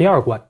第二关。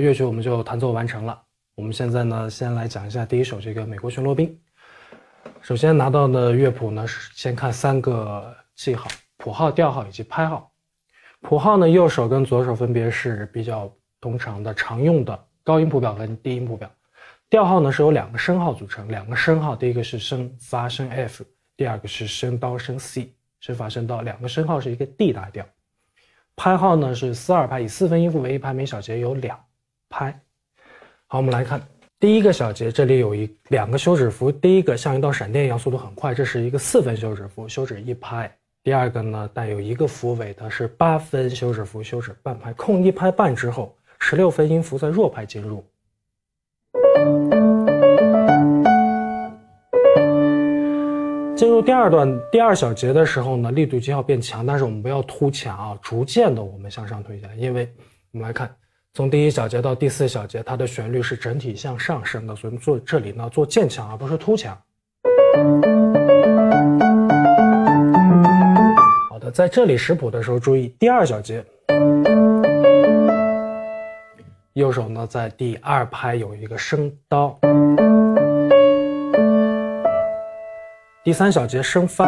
乐曲我们就弹奏完成了。我们现在呢，先来讲一下第一首这个《美国巡逻兵》。首先拿到的乐谱呢，是先看三个记号：谱号、调号以及拍号。谱号呢，右手跟左手分别是比较通常的、常用的高音谱表跟低音谱表。调号呢是由两个升号组成，两个升号，第一个是升发升 F，第二个是升刀升 C，升发升刀，两个升号是一个 D 大调。拍号呢是四二拍，以四分音符为一拍，每小节有两。拍，好，我们来看第一个小节，这里有一两个休止符，第一个像一道闪电一样，速度很快，这是一个四分休止符，休止一拍。第二个呢，带有一个符尾的是八分休止符，休止半拍，空一拍半之后，十六分音符在弱拍进入。进入第二段第二小节的时候呢，力度就要变强，但是我们不要突强啊，逐渐的我们向上推下来，因为我们来看。从第一小节到第四小节，它的旋律是整体向上升的，所以做这里呢做渐强而不是突强。好的，在这里识谱的时候注意第二小节，右手呢在第二拍有一个升刀，第三小节升发，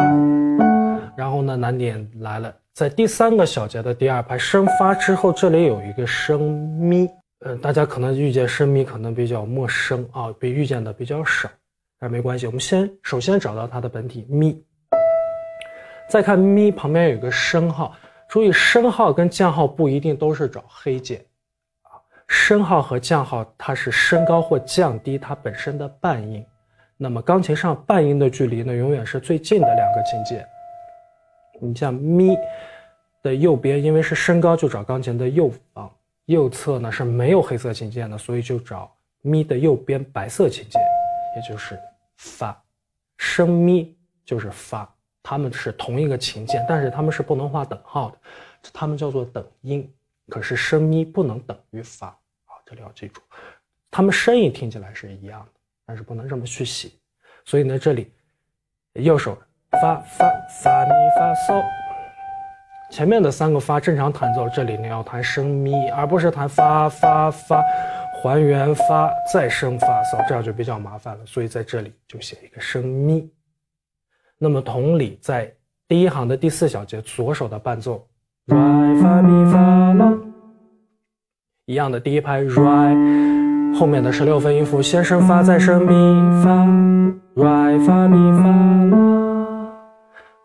然后呢难点来了。在第三个小节的第二拍升发之后，这里有一个升咪，嗯，大家可能遇见升咪可能比较陌生啊，被遇见的比较少，但没关系，我们先首先找到它的本体咪，再看咪旁边有一个升号，注意升号跟降号不一定都是找黑键。啊，升号和降号它是升高或降低它本身的半音，那么钢琴上半音的距离呢，永远是最近的两个琴键。你像咪的右边，因为是升高，就找钢琴的右方，右侧呢是没有黑色琴键的，所以就找咪的右边白色琴键，也就是发。升咪就是发，它们是同一个琴键，但是它们是不能画等号的，它们叫做等音。可是升咪不能等于发啊，这里要记住，它们声音听起来是一样的，但是不能这么去写。所以呢，这里右手。发发发咪发嗦，前面的三个发正常弹奏，这里你要弹升咪，而不是弹发发发，还原发再升发嗦，这样就比较麻烦了。所以在这里就写一个升咪。那么同理，在第一行的第四小节左手的伴奏，ri 发咪发啦，一样的第一拍 ri，后面的十六分音符先升发再升咪发，ri 发咪发啦。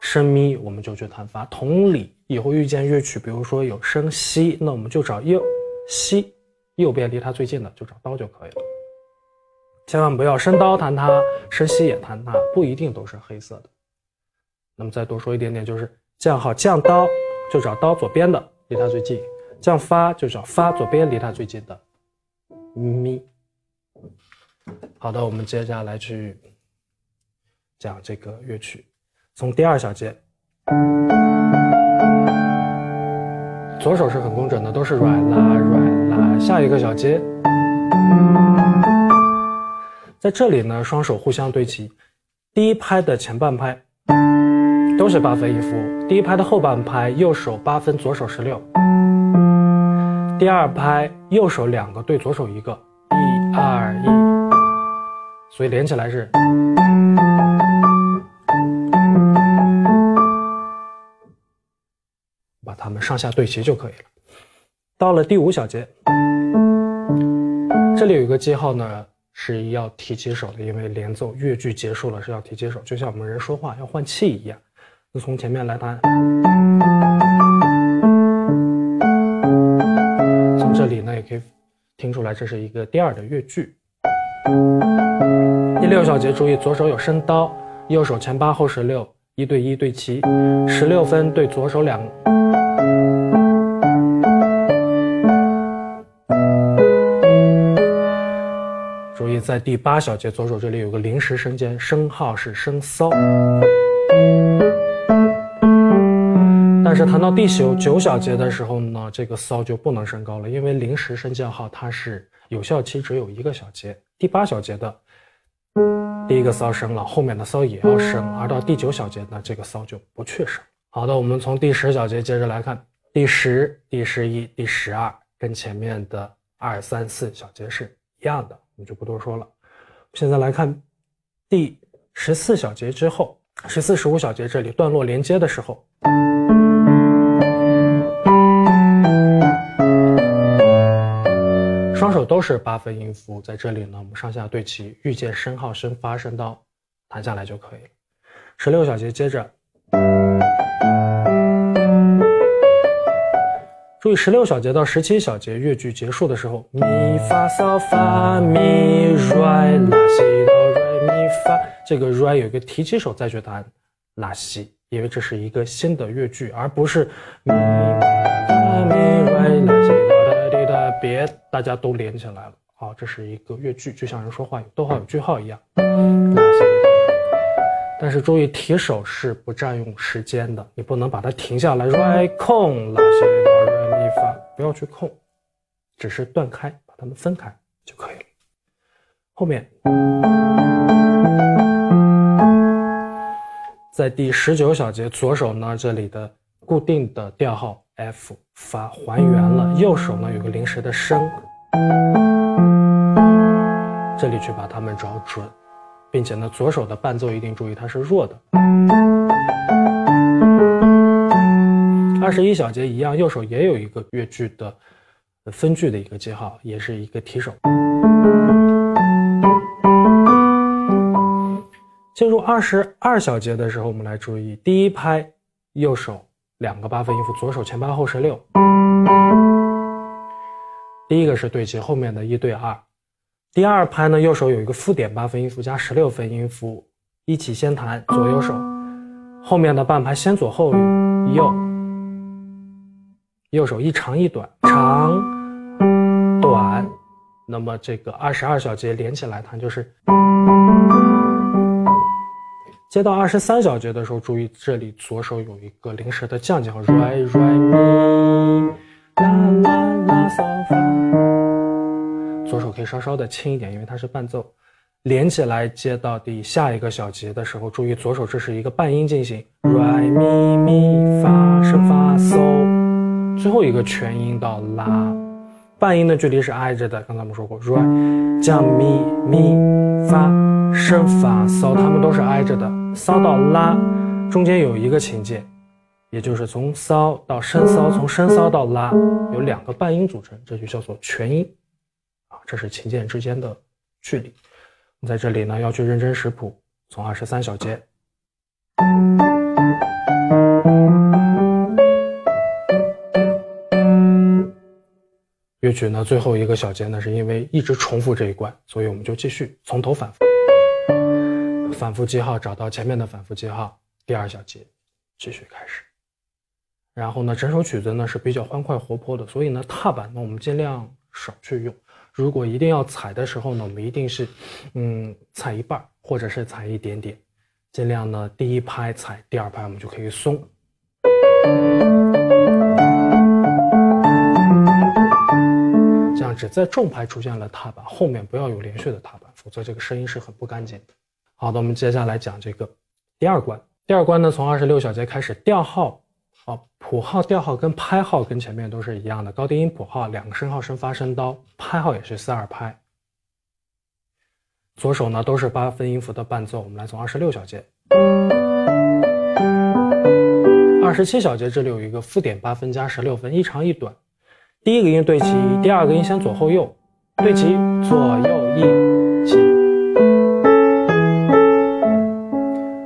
升咪，我们就去弹发。同理，以后遇见乐曲，比如说有升西，那我们就找右西，右边离它最近的就找刀就可以了。千万不要升刀弹它，升西也弹它，不一定都是黑色的。那么再多说一点点，就是降号降刀就找刀左边的离它最近，降发就找发左边离它最近的咪。好的，我们接下来去讲这个乐曲。从第二小节，左手是很工整的，都是软拉软拉。下一个小节，在这里呢，双手互相对齐。第一拍的前半拍都是八分音符，第一拍的后半拍右手八分，左手十六。第二拍右手两个对左手一个，一二一，所以连起来是，我们上下对齐就可以了。到了第五小节，这里有一个记号呢，是要提起手的，因为连奏乐句结束了是要提起手，就像我们人说话要换气一样。就从前面来弹，从这里呢也可以听出来，这是一个第二的乐句。第六小节注意，左手有升刀，右手前八后十六，一对一对齐，十六分对左手两。在第八小节左手这里有个临时升间，升号是升骚。但是弹到第九九小节的时候呢，这个骚就不能升高了，因为临时升降号它是有效期只有一个小节。第八小节的第一个骚升了，后面的骚也要升，而到第九小节呢，这个骚就不去升。好的，我们从第十小节接着来看，第十、第十一、第十二跟前面的二三四小节是一样的。我就不多说了。现在来看第十四小节之后，十四、十五小节这里段落连接的时候，双手都是八分音符，在这里呢，我们上下对齐，遇见升号、升发、升到弹下来就可以了。十六小节接着。注意，十六小节到十七小节乐句结束的时候，咪发嗦发咪来拉西哆瑞咪发，这个来有一个提起手再去弹拉西，因为这是一个新的乐句，而不是咪发咪来拉西哆哒滴哒，别大家都连起来了。好，这是一个乐句，就像人说话有逗号有句号一样。拉西，但是注意提手是不占用时间的，你不能把它停下来。来空拉西。不要去控，只是断开，把它们分开就可以了。后面，在第十九小节左手呢，这里的固定的调号 F 发还原了，右手呢有个临时的升，这里去把它们找准，并且呢左手的伴奏一定注意它是弱的。二十一小节一样，右手也有一个乐句的分句的一个记号，也是一个提手。进入二十二小节的时候，我们来注意第一拍，右手两个八分音符，左手前八后十六。第一个是对齐，后面的一对二。第二拍呢，右手有一个附点八分音符加十六分音符，一起先弹左右手，后面的半拍先左后右。右手一长一短，长短，那么这个二十二小节连起来弹就是。接到二十三小节的时候，注意这里左手有一个临时的降记号，re re mi la la la fa。左手可以稍稍的轻一点，因为它是伴奏。连起来接到第下一个小节的时候，注意左手这是一个半音进行，re mi mi fa 升发 so。最后一个全音到拉，半音的距离是挨着的。刚才我们说过，re 降咪咪发升发骚，它们都是挨着的。骚到拉中间有一个琴键，也就是从骚到升骚，从升骚到拉有两个半音组成，这就叫做全音啊。这是琴键之间的距离。在这里呢，要去认真识谱，从二十三小节。乐曲呢，最后一个小节呢，是因为一直重复这一关，所以我们就继续从头反复，反复记号找到前面的反复记号，第二小节继续开始。然后呢，整首曲子呢是比较欢快活泼的，所以呢，踏板呢我们尽量少去用。如果一定要踩的时候呢，我们一定是，嗯，踩一半或者是踩一点点，尽量呢第一拍踩，第二拍我们就可以松。只在重拍出现了踏板，后面不要有连续的踏板，否则这个声音是很不干净的。好的，我们接下来讲这个第二关。第二关呢，从二十六小节开始，调号，啊，谱号、调号跟拍号跟前面都是一样的，高低音谱号两个升号升发升刀，拍号也是四二拍。左手呢都是八分音符的伴奏。我们来从二十六小节，二十七小节这里有一个附点八分加十六分，一长一短。第一个音对齐，第二个音先左后右对齐，左右一起。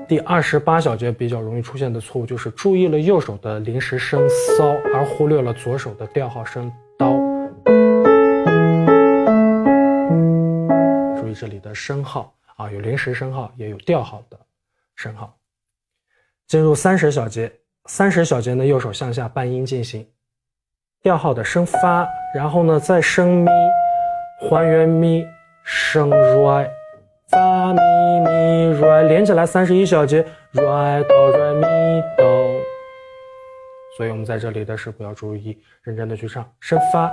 第二十八小节比较容易出现的错误就是注意了右手的临时升骚，而忽略了左手的调号升刀。注意这里的升号啊，有临时升号，也有调号的升号。进入三十小节，三十小节呢，右手向下半音进行。调号的升发，然后呢再升咪，还原咪，升 r 发咪咪 r 连起来三十一小节，r 哆 r 咪哆。所以我们在这里的时候要注意，认真的去唱升发，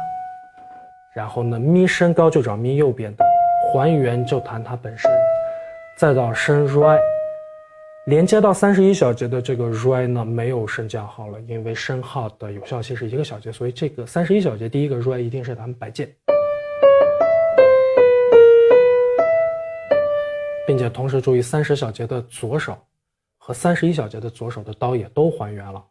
然后呢咪升高就找咪右边的，还原就弹它本身，再到升 r 连接到三十一小节的这个 r 呢，没有升降号了，因为升号的有效期是一个小节，所以这个三十一小节第一个 r 一定是咱们白键，并且同时注意三十小节的左手和三十一小节的左手的刀也都还原了。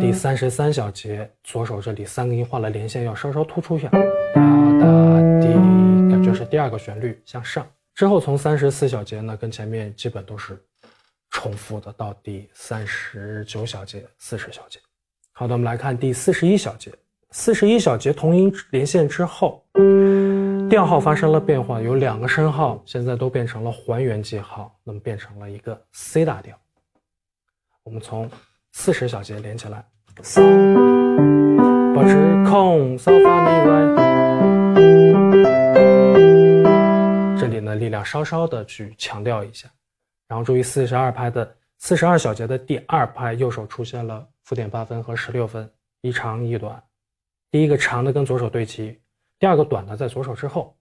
第三十三小节左手这里三个音画了连线，要稍稍突出一下，哒哒。感觉。是第二个旋律向上之后，从三十四小节呢，跟前面基本都是重复的，到第三十九小节、四十小节。好的，我们来看第四十一小节。四十一小节同音连线之后，调号发生了变化，有两个升号，现在都变成了还原记号，那么变成了一个 C 大调。我们从四十小节连起来，保持空，嗦发咪来。力量稍稍的去强调一下，然后注意四十二拍的四十二小节的第二拍，右手出现了附点八分和十六分，一长一短。第一个长的跟左手对齐，第二个短的在左手之后。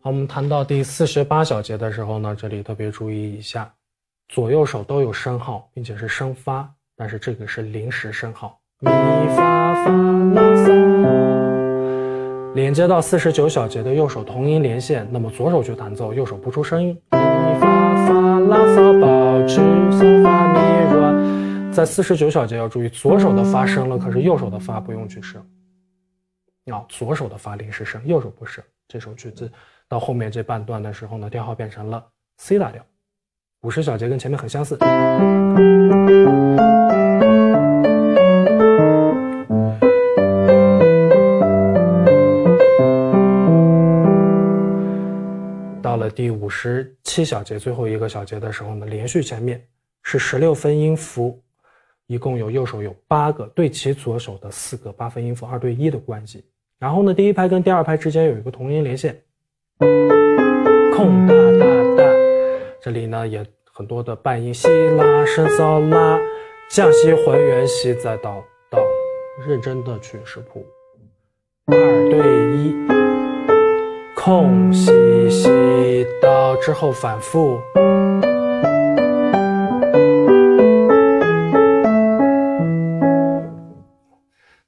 好，我们谈到第四十八小节的时候呢，这里特别注意一下。左右手都有升号，并且是升发，但是这个是临时升号。咪发发拉萨，连接到四十九小节的右手同音连线，那么左手去弹奏，右手不出声音。咪发发拉萨保持嗦发咪软，在四十九小节要注意，左手的发升了，可是右手的发不用去升。啊，左手的发临时升，右手不升。这首曲子到后面这半段的时候呢，调号变成了 C 大调。五十小节跟前面很相似。到了第五十七小节最后一个小节的时候呢，连续前面是十六分音符，一共有右手有八个对齐左手的四个八分音符，二对一的关系。然后呢，第一拍跟第二拍之间有一个同音连线，空大大大，这里呢也。很多的半音，西拉升骚拉，降西还原西，再到到，认真的去识谱，二对一，空西西到之后反复。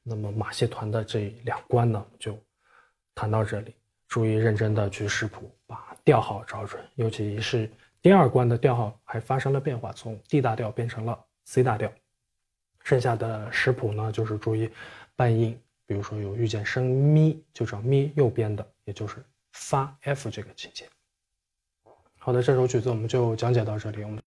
那么马戏团的这两关呢，就谈到这里，注意认真的去识谱，把调号找准，尤其是。第二关的调号还发生了变化，从 D 大调变成了 C 大调。剩下的识谱呢，就是注意半音，比如说有遇见升咪，就找咪右边的，也就是发 F 这个琴键。好的，这首曲子我们就讲解到这里。我们。